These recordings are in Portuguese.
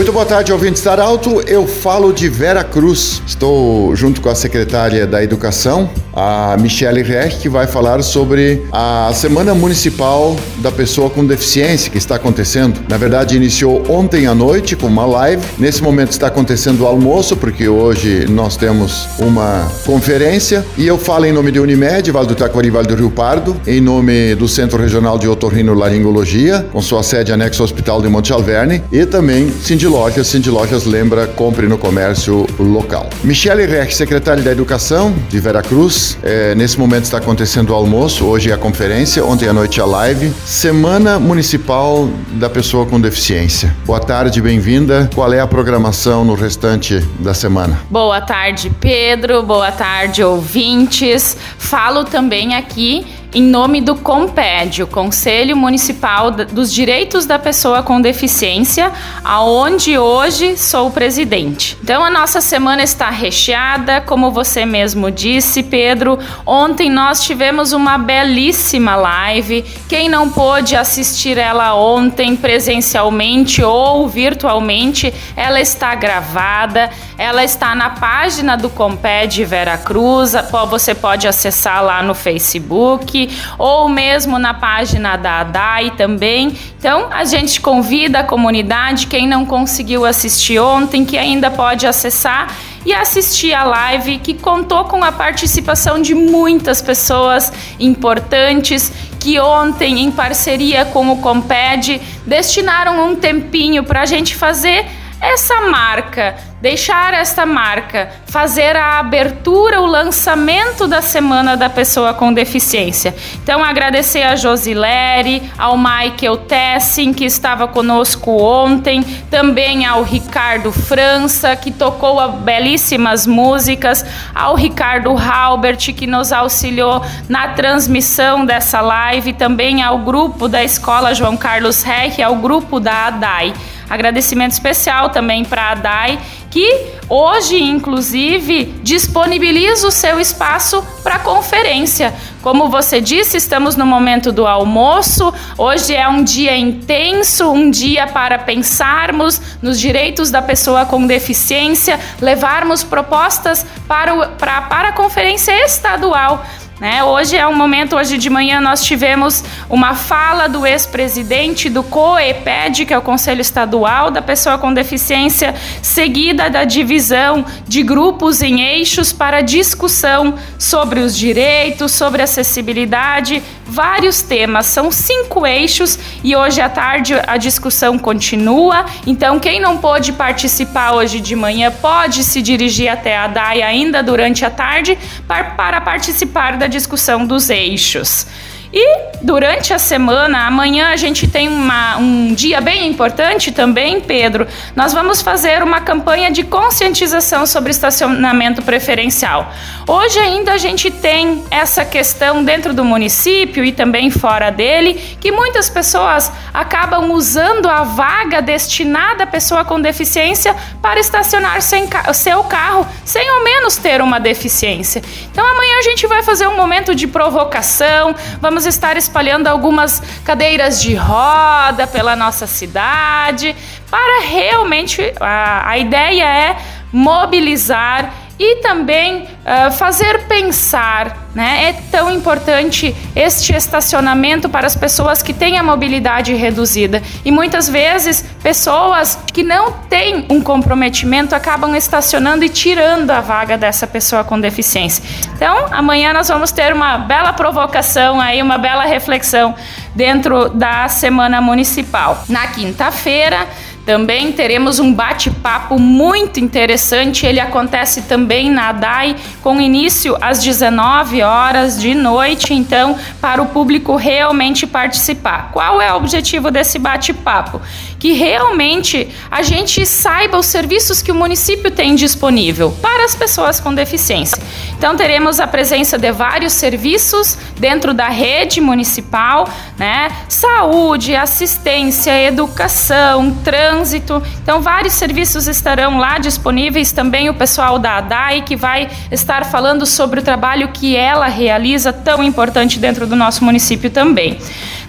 Muito boa tarde, ouvintes da Arauto. Eu falo de Vera Cruz. Estou junto com a secretária da Educação, a Michele Reich, que vai falar sobre a Semana Municipal da Pessoa com Deficiência que está acontecendo. Na verdade, iniciou ontem à noite com uma live. Nesse momento está acontecendo o almoço, porque hoje nós temos uma conferência. E eu falo em nome de Unimed, Vale do Taquari, Vale do Rio Pardo, em nome do Centro Regional de Otorrino Laringologia, com sua sede anexo ao Hospital de Monte Alverne, e também Cindy Lojas. Cindy Lojas lembra, compre no comércio local. Michele Reich, secretária da Educação de Veracruz. É, nesse momento está acontecendo o almoço, hoje é a conferência, ontem à noite a live. Semana Municipal da Pessoa com Deficiência. Boa tarde, bem-vinda. Qual é a programação no restante da semana? Boa tarde, Pedro. Boa tarde, ouvintes. Falo também aqui em nome do COMPED, o Conselho Municipal dos Direitos da Pessoa com Deficiência, aonde hoje sou presidente. Então a nossa semana está recheada, como você mesmo disse, Pedro. Ontem nós tivemos uma belíssima live. Quem não pôde assistir ela ontem presencialmente ou virtualmente, ela está gravada. Ela está na página do Comped Vera Cruz. Você pode acessar lá no Facebook ou mesmo na página da ADAI também. Então, a gente convida a comunidade, quem não conseguiu assistir ontem, que ainda pode acessar e assistir a live que contou com a participação de muitas pessoas importantes que ontem, em parceria com o Comped, destinaram um tempinho para a gente fazer essa marca deixar esta marca, fazer a abertura, o lançamento da Semana da Pessoa com Deficiência. Então, agradecer a Josilere, ao Michael Tessin, que estava conosco ontem, também ao Ricardo França, que tocou belíssimas músicas, ao Ricardo Halbert, que nos auxiliou na transmissão dessa live, também ao grupo da Escola João Carlos Reich, ao grupo da ADAI. Agradecimento especial também para a DAI, que hoje, inclusive, disponibiliza o seu espaço para conferência. Como você disse, estamos no momento do almoço. Hoje é um dia intenso, um dia para pensarmos nos direitos da pessoa com deficiência, levarmos propostas para, o, para, para a conferência estadual. Né? Hoje é um momento, hoje de manhã nós tivemos uma fala do ex-presidente do COEPED, que é o Conselho Estadual da Pessoa com Deficiência, seguida da divisão de grupos em eixos para discussão sobre os direitos, sobre acessibilidade, vários temas. São cinco eixos e hoje à tarde a discussão continua. Então, quem não pôde participar hoje de manhã pode se dirigir até a DAI ainda durante a tarde para participar da discussão dos eixos. E durante a semana, amanhã a gente tem uma, um dia bem importante também, Pedro. Nós vamos fazer uma campanha de conscientização sobre estacionamento preferencial. Hoje ainda a gente tem essa questão dentro do município e também fora dele, que muitas pessoas acabam usando a vaga destinada à pessoa com deficiência para estacionar sem seu carro, sem ao menos ter uma deficiência. Então amanhã a gente vai fazer um momento de provocação, vamos vamos estar espalhando algumas cadeiras de roda pela nossa cidade, para realmente a, a ideia é mobilizar e também uh, fazer pensar. Né? É tão importante este estacionamento para as pessoas que têm a mobilidade reduzida. E muitas vezes, pessoas que não têm um comprometimento acabam estacionando e tirando a vaga dessa pessoa com deficiência. Então, amanhã nós vamos ter uma bela provocação aí, uma bela reflexão dentro da Semana Municipal. Na quinta-feira, também teremos um bate-papo muito interessante. Ele acontece também na DAI, com início às 19 horas de noite, então, para o público realmente participar. Qual é o objetivo desse bate-papo? Que realmente a gente saiba os serviços que o município tem disponível para as pessoas com deficiência. Então teremos a presença de vários serviços dentro da rede municipal, né? Saúde, assistência, educação, trânsito. Então vários serviços estarão lá disponíveis também o pessoal da ADAI que vai estar falando sobre o trabalho que ela realiza tão importante dentro do nosso município também.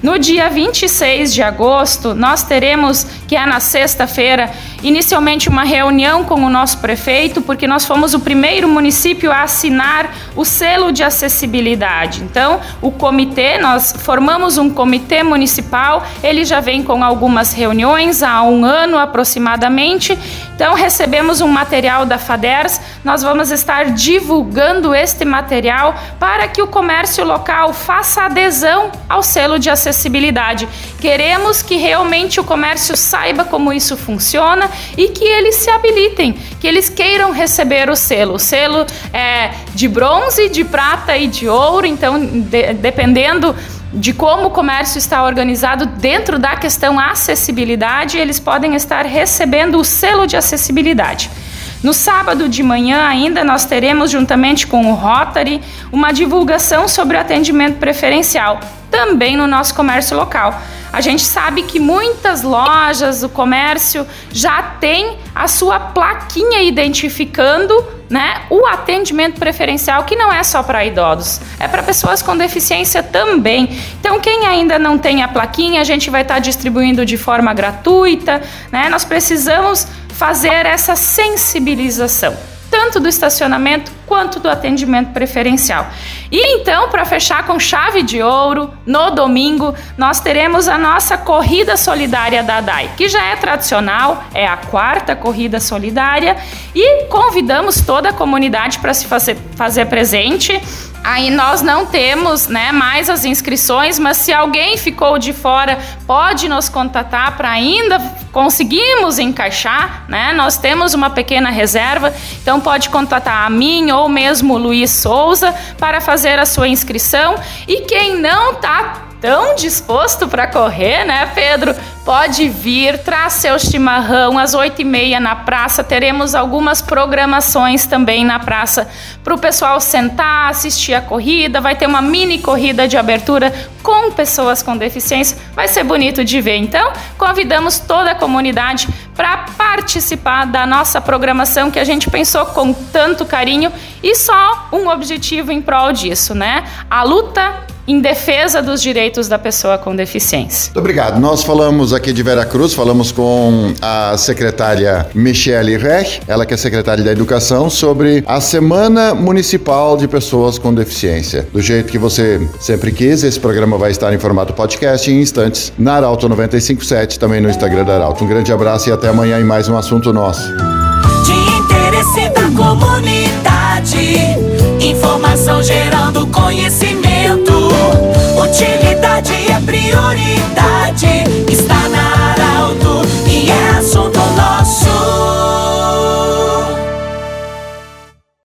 No dia 26 de agosto, nós teremos, que é na sexta-feira, inicialmente uma reunião com o nosso prefeito, porque nós fomos o primeiro município a assinar o selo de acessibilidade. Então, o comitê, nós formamos um comitê municipal, ele já vem com algumas reuniões há um ano aproximadamente. Então, recebemos um material da FADERS, nós vamos estar divulgando este material para que o comércio local faça adesão ao selo de acessibilidade acessibilidade. Queremos que realmente o comércio saiba como isso funciona e que eles se habilitem, que eles queiram receber o selo. O selo é de bronze, de prata e de ouro, então de, dependendo de como o comércio está organizado dentro da questão acessibilidade, eles podem estar recebendo o selo de acessibilidade. No sábado de manhã, ainda, nós teremos, juntamente com o Rotary, uma divulgação sobre o atendimento preferencial, também no nosso comércio local. A gente sabe que muitas lojas, o comércio já tem a sua plaquinha identificando né, o atendimento preferencial, que não é só para idosos, é para pessoas com deficiência também. Então, quem ainda não tem a plaquinha, a gente vai estar tá distribuindo de forma gratuita. Né? Nós precisamos fazer essa sensibilização, tanto do estacionamento quanto do atendimento preferencial. E então, para fechar com chave de ouro, no domingo, nós teremos a nossa corrida solidária da DAI, que já é tradicional, é a quarta corrida solidária, e convidamos toda a comunidade para se fazer, fazer presente. Aí nós não temos né, mais as inscrições, mas se alguém ficou de fora, pode nos contatar para ainda conseguirmos encaixar. Né? Nós temos uma pequena reserva, então pode contatar a mim ou mesmo o Luiz Souza para fazer a sua inscrição. E quem não está tão disposto para correr, né, Pedro? Pode vir, traz seu chimarrão às oito e meia na praça. Teremos algumas programações também na praça para o pessoal sentar, assistir a corrida. Vai ter uma mini corrida de abertura com pessoas com deficiência. Vai ser bonito de ver. Então, convidamos toda a comunidade para participar da nossa programação que a gente pensou com tanto carinho e só um objetivo em prol disso, né? A luta em defesa dos direitos da pessoa com deficiência. Muito obrigado. Nós falamos aqui de Vera Cruz, falamos com a secretária Michele Rech, ela que é secretária da Educação, sobre a Semana Municipal de Pessoas com Deficiência. Do jeito que você sempre quis, esse programa vai estar em formato podcast em instantes na Arauto 957, também no Instagram da Arauto. Um grande abraço e até amanhã em mais um assunto nosso. De interesse da comunidade, informação gerando conhecimento. Utilidade é prioridade.